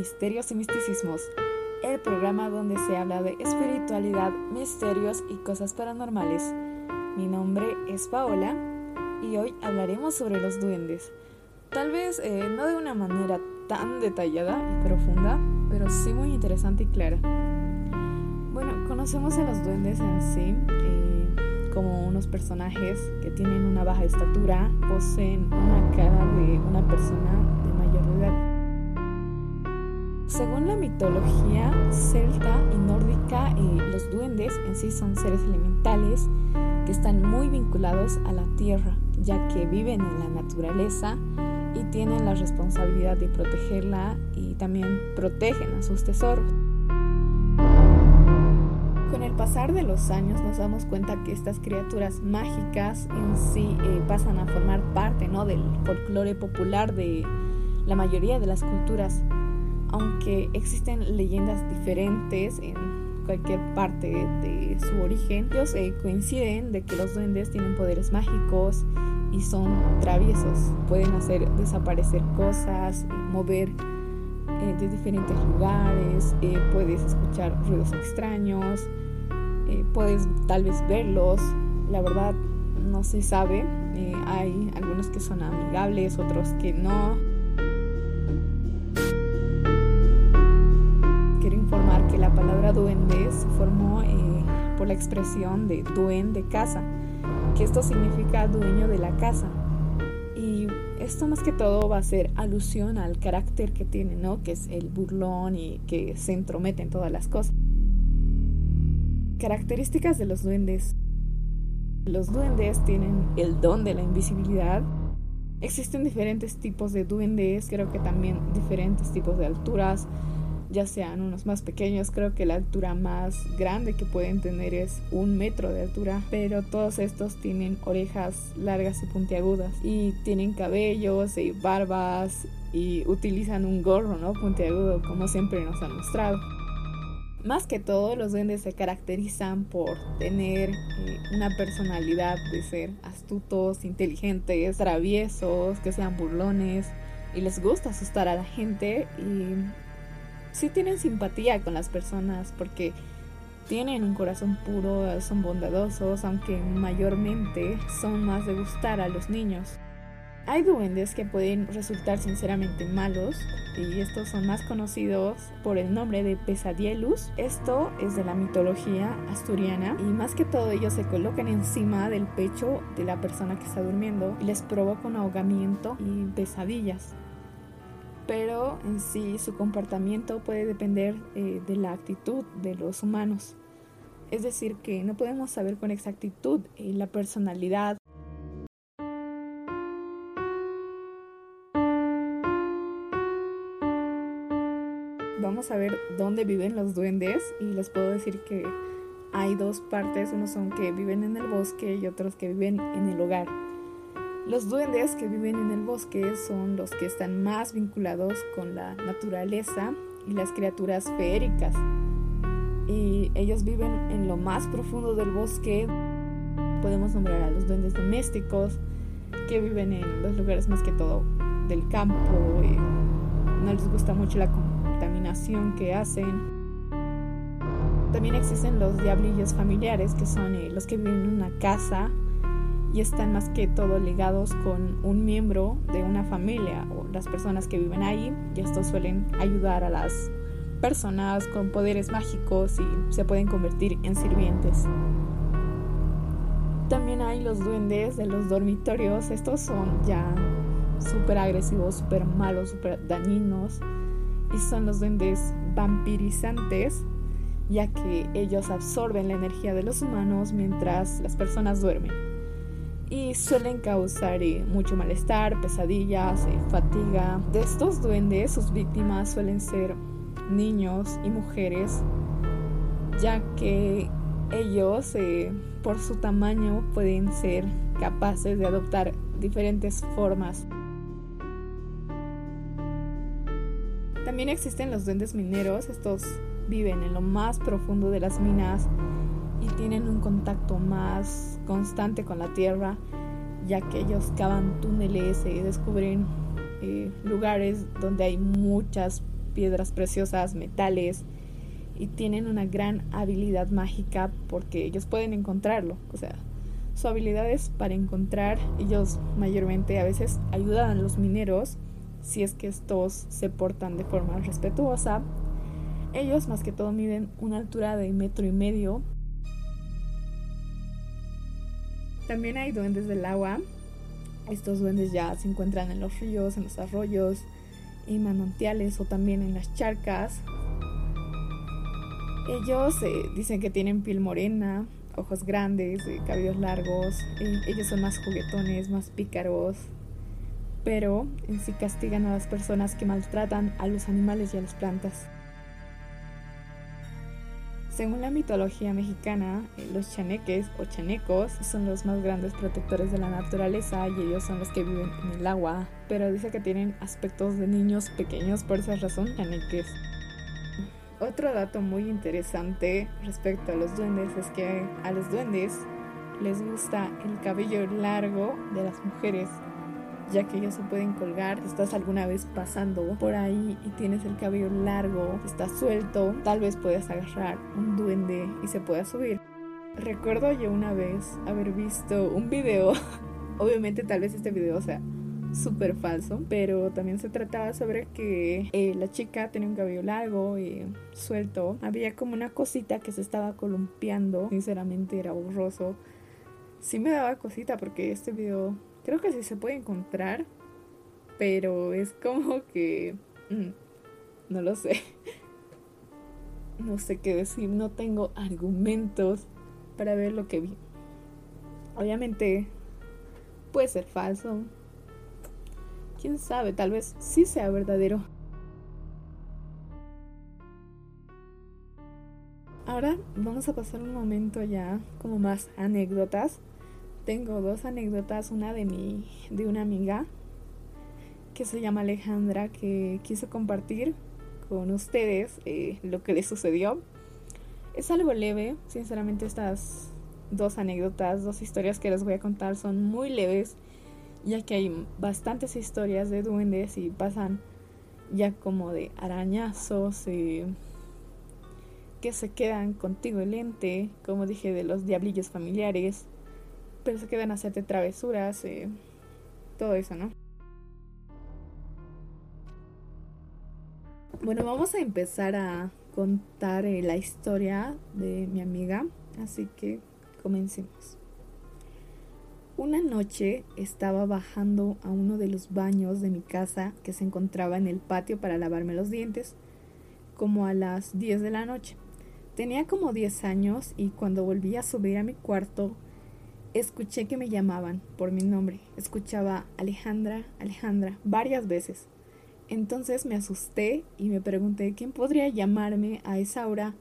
Misterios y Misticismos, el programa donde se habla de espiritualidad, misterios y cosas paranormales. Mi nombre es Paola y hoy hablaremos sobre los duendes. Tal vez eh, no de una manera tan detallada y profunda, pero sí muy interesante y clara. Bueno, conocemos a los duendes en sí eh, como unos personajes que tienen una baja estatura, poseen una cara de una persona de mayor edad según la mitología celta y nórdica, eh, los duendes en sí son seres elementales que están muy vinculados a la tierra, ya que viven en la naturaleza y tienen la responsabilidad de protegerla y también protegen a sus tesoros. Con el pasar de los años nos damos cuenta que estas criaturas mágicas en sí eh, pasan a formar parte ¿no? del folclore popular de la mayoría de las culturas aunque existen leyendas diferentes en cualquier parte de su origen, ellos eh, coinciden de que los duendes tienen poderes mágicos y son traviesos. Pueden hacer desaparecer cosas, mover eh, de diferentes lugares, eh, puedes escuchar ruidos extraños, puedes tal vez verlos. La verdad no se sabe. hay algunos que son amigables, otros que no. Palabra duende se formó eh, por la expresión de duende casa, que esto significa dueño de la casa. Y esto más que todo va a ser alusión al carácter que tiene, ¿no? Que es el burlón y que se entromete en todas las cosas. Características de los duendes. Los duendes tienen el don de la invisibilidad. Existen diferentes tipos de duendes, creo que también diferentes tipos de alturas, ya sean unos más pequeños, creo que la altura más grande que pueden tener es un metro de altura, pero todos estos tienen orejas largas y puntiagudas y tienen cabellos y barbas y utilizan un gorro, ¿no? Puntiagudo, como siempre nos han mostrado. Más que todo, los duendes se caracterizan por tener eh, una personalidad de ser astutos, inteligentes, traviesos, que sean burlones y les gusta asustar a la gente y sí tienen simpatía con las personas porque tienen un corazón puro, son bondadosos, aunque mayormente son más de gustar a los niños. Hay duendes que pueden resultar sinceramente malos y estos son más conocidos por el nombre de pesadielus. Esto es de la mitología asturiana y más que todo ellos se colocan encima del pecho de la persona que está durmiendo y les provoca un ahogamiento y pesadillas pero en sí su comportamiento puede depender eh, de la actitud de los humanos. Es decir, que no podemos saber con exactitud eh, la personalidad. Vamos a ver dónde viven los duendes y les puedo decir que hay dos partes, unos son que viven en el bosque y otros que viven en el hogar. Los duendes que viven en el bosque son los que están más vinculados con la naturaleza y las criaturas feéricas. Y ellos viven en lo más profundo del bosque. Podemos nombrar a los duendes domésticos que viven en los lugares más que todo del campo. Y no les gusta mucho la contaminación que hacen. También existen los diablillos familiares, que son eh, los que viven en una casa y están más que todo ligados con un miembro de una familia o las personas que viven ahí y estos suelen ayudar a las personas con poderes mágicos y se pueden convertir en sirvientes. También hay los duendes de los dormitorios, estos son ya súper agresivos, súper malos, súper dañinos y son los duendes vampirizantes ya que ellos absorben la energía de los humanos mientras las personas duermen y suelen causar eh, mucho malestar, pesadillas, eh, fatiga. De estos duendes, sus víctimas suelen ser niños y mujeres, ya que ellos, eh, por su tamaño, pueden ser capaces de adoptar diferentes formas. También existen los duendes mineros, estos viven en lo más profundo de las minas y tienen un contacto más constante con la tierra, ya que ellos cavan túneles y descubren eh, lugares donde hay muchas piedras preciosas, metales y tienen una gran habilidad mágica porque ellos pueden encontrarlo. O sea, su habilidad es para encontrar, ellos mayormente a veces ayudan a los mineros si es que estos se portan de forma respetuosa. Ellos más que todo miden una altura de metro y medio. También hay duendes del agua. Estos duendes ya se encuentran en los ríos, en los arroyos y manantiales o también en las charcas. Ellos eh, dicen que tienen piel morena, ojos grandes, cabellos largos. ellos son más juguetones, más pícaros. Pero en sí castigan a las personas que maltratan a los animales y a las plantas. Según la mitología mexicana, eh, los chaneques o chanecos son los más grandes protectores de la naturaleza y ellos son los que viven en el agua, pero dice que tienen aspectos de niños pequeños, por esa razón chaneques. Otro dato muy interesante respecto a los duendes es que a los duendes les gusta el cabello largo de las mujeres, ya que ellos se pueden colgar. Estás alguna vez pasando por ahí y tienes el cabello largo, está suelto, tal vez puedes agarrar un duende y se pueda subir. Recuerdo yo una vez haber visto un video, obviamente tal vez este video sea súper falso, pero también se trataba sobre que eh, la chica tenía un cabello largo y suelto. Había como una cosita que se estaba columpiando, sinceramente era borroso. Sí me daba cosita porque este video creo que sí se puede encontrar, pero es como que... Mm, no lo sé. No sé qué decir, no tengo argumentos para ver lo que vi. Obviamente puede ser falso, quién sabe, tal vez sí sea verdadero. Ahora vamos a pasar un momento ya como más anécdotas. Tengo dos anécdotas, una de mi de una amiga que se llama Alejandra que quiso compartir con ustedes eh, lo que le sucedió. Es algo leve, sinceramente estas dos anécdotas, dos historias que les voy a contar son muy leves ya que hay bastantes historias de duendes y pasan ya como de arañazos eh, que se quedan contigo el ente, como dije, de los diablillos familiares, pero se quedan a hacerte travesuras, eh, todo eso, ¿no? Bueno, vamos a empezar a contar eh, la historia de mi amiga, así que comencemos. Una noche estaba bajando a uno de los baños de mi casa que se encontraba en el patio para lavarme los dientes, como a las 10 de la noche. Tenía como 10 años y cuando volví a subir a mi cuarto, escuché que me llamaban por mi nombre. Escuchaba Alejandra, Alejandra, varias veces. Entonces me asusté y me pregunté quién podría llamarme a esa hora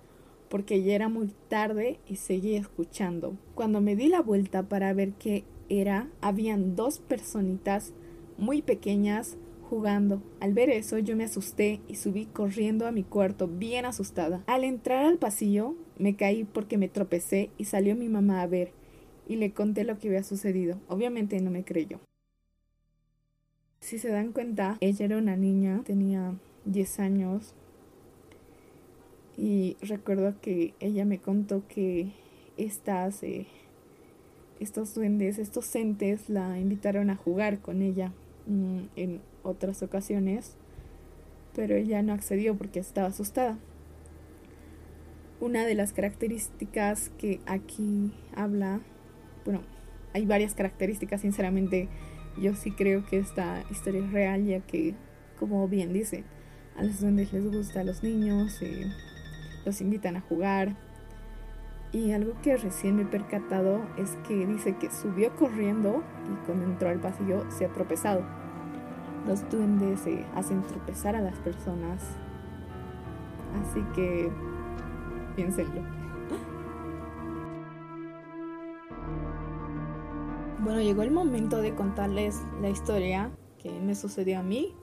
porque ya era muy tarde y seguía escuchando. Cuando me di la vuelta para ver qué era, habían dos personitas muy pequeñas jugando. Al ver eso yo me asusté y subí corriendo a mi cuarto bien asustada. Al entrar al pasillo me caí porque me tropecé y salió mi mamá a ver y le conté lo que había sucedido. Obviamente no me creyó. Si se dan cuenta, ella era una niña, tenía 10 años y recuerdo que ella me contó que estas eh, estos duendes, estos entes la invitaron a jugar con ella mm, en otras ocasiones, pero ella no accedió porque estaba asustada. Una de las características que aquí habla, bueno, hay varias características, sinceramente yo sí creo que esta historia es real, ya que, como bien dice, a los duendes les gusta a los niños, eh, los invitan a jugar, y algo que recién me he percatado es que dice que subió corriendo y cuando entró al pasillo se ha tropezado. Los duendes se hacen tropezar a las personas. Así que piénsenlo. Bueno, llegó el momento de contarles la historia que me sucedió a mí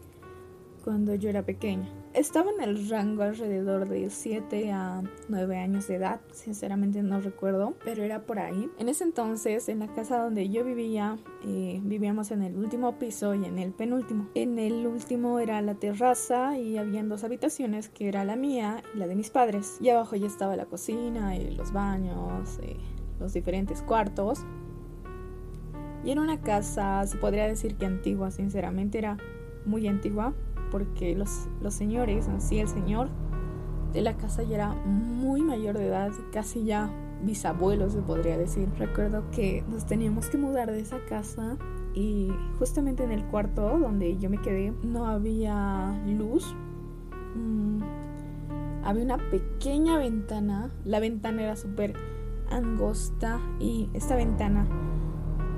cuando yo era pequeña. Estaba en el rango alrededor de 7 a 9 años de edad, sinceramente no recuerdo, pero era por ahí. En ese entonces, en la casa donde yo vivía, eh, vivíamos en el último piso y en el penúltimo. En el último era la terraza y habían dos habitaciones, que era la mía y la de mis padres. Y abajo ya estaba la cocina y los baños, eh, los diferentes cuartos. Y era una casa, se podría decir que antigua, sinceramente era muy antigua, porque los, los señores, así el señor de la casa ya era muy mayor de edad, casi ya bisabuelo se podría decir. Recuerdo que nos teníamos que mudar de esa casa y justamente en el cuarto donde yo me quedé no había luz. Mm, había una pequeña ventana, la ventana era súper angosta y esta ventana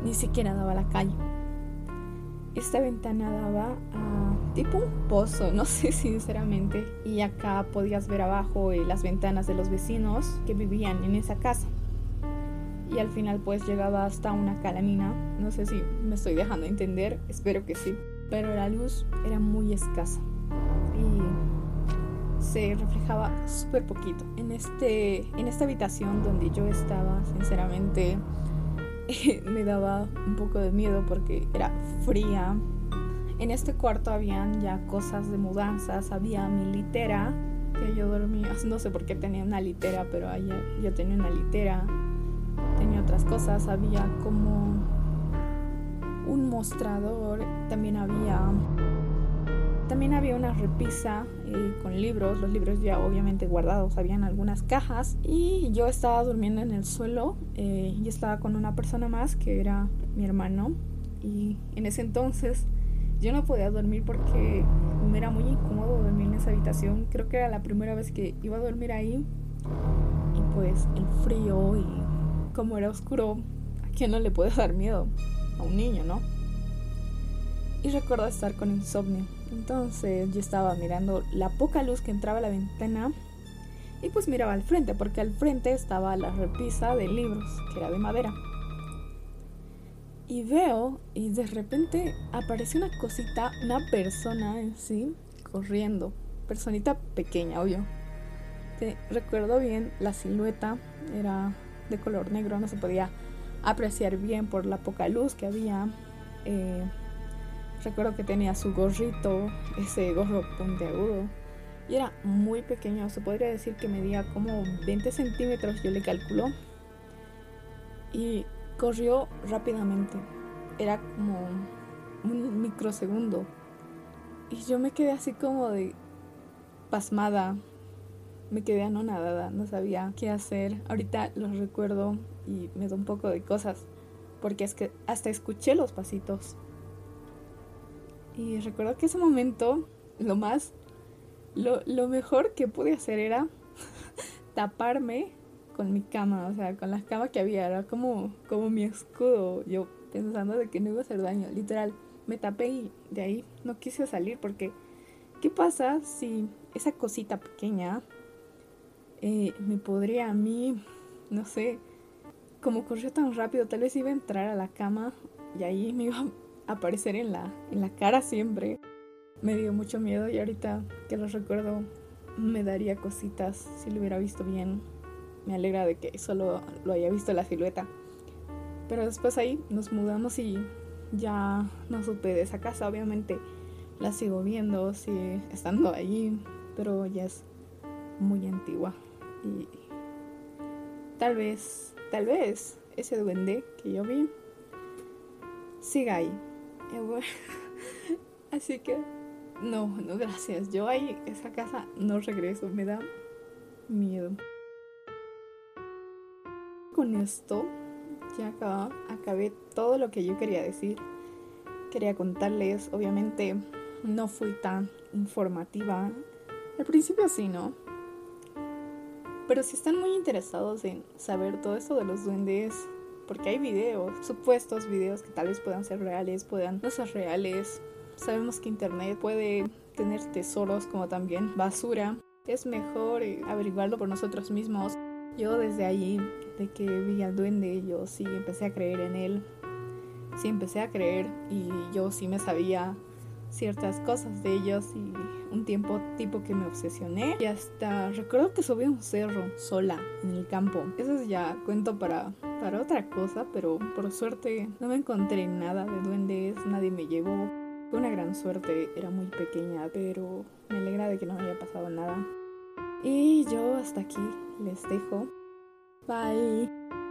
ni siquiera daba a la calle. Esta ventana daba a tipo un pozo, no sé sinceramente. Y acá podías ver abajo eh, las ventanas de los vecinos que vivían en esa casa. Y al final pues llegaba hasta una calamina. No sé si me estoy dejando entender, espero que sí. Pero la luz era muy escasa. Y se reflejaba súper poquito. En, este, en esta habitación donde yo estaba, sinceramente, me daba un poco de miedo porque era fría. En este cuarto habían ya cosas de mudanzas, había mi litera, que yo dormía, no sé por qué tenía una litera, pero ahí yo tenía una litera, tenía otras cosas, había como un mostrador, también había también había una repisa eh, con libros, los libros ya obviamente guardados, habían algunas cajas y yo estaba durmiendo en el suelo eh, y estaba con una persona más que era mi hermano y en ese entonces yo no podía dormir porque me era muy incómodo dormir en esa habitación, creo que era la primera vez que iba a dormir ahí y pues el frío y como era oscuro, ¿a quién no le puede dar miedo? A un niño, ¿no? Y recuerdo estar con insomnio entonces yo estaba mirando la poca luz que entraba a la ventana y pues miraba al frente, porque al frente estaba la repisa de libros, que era de madera. Y veo, y de repente aparece una cosita, una persona en sí, corriendo. Personita pequeña, obvio. Te recuerdo bien la silueta, era de color negro, no se podía apreciar bien por la poca luz que había. Eh, Recuerdo que tenía su gorrito, ese gorro puntiagudo. Y era muy pequeño, se podría decir que medía como 20 centímetros, yo le calculo. Y corrió rápidamente. Era como un microsegundo. Y yo me quedé así como de pasmada. Me quedé anonadada, no sabía qué hacer. Ahorita los recuerdo y me da un poco de cosas. Porque es que hasta escuché los pasitos. Y recuerdo que ese momento, lo más, lo, lo mejor que pude hacer era taparme con mi cama, o sea, con la cama que había, era como, como mi escudo, yo pensando de que no iba a hacer daño, literal, me tapé y de ahí no quise salir porque, ¿qué pasa si esa cosita pequeña eh, me podría a mí, no sé, como corrió tan rápido, tal vez iba a entrar a la cama y ahí me iba aparecer en la, en la cara siempre. Me dio mucho miedo y ahorita que lo recuerdo me daría cositas si lo hubiera visto bien. Me alegra de que solo lo haya visto la silueta. Pero después ahí nos mudamos y ya no supe de esa casa. Obviamente la sigo viendo, sigue estando allí, pero ya es muy antigua. Y tal vez, tal vez ese duende que yo vi siga ahí. Así que no, no gracias. Yo ahí, esa casa no regreso, me da miedo. Con esto ya acabé todo lo que yo quería decir. Quería contarles, obviamente no fui tan informativa. Al principio sí, ¿no? Pero si están muy interesados en saber todo esto de los duendes, porque hay videos, supuestos videos que tal vez puedan ser reales, puedan no ser reales. Sabemos que Internet puede tener tesoros como también basura. Es mejor eh, averiguarlo por nosotros mismos. Yo desde allí, de que vi al duende, yo sí empecé a creer en él. Sí empecé a creer y yo sí me sabía ciertas cosas de ellos y un tiempo tipo que me obsesioné y hasta recuerdo que subí un cerro sola en el campo. Eso es ya cuento para, para otra cosa, pero por suerte no me encontré nada de duendes, nadie me llevó. Fue una gran suerte, era muy pequeña, pero me alegra de que no haya pasado nada. Y yo hasta aquí les dejo. Bye.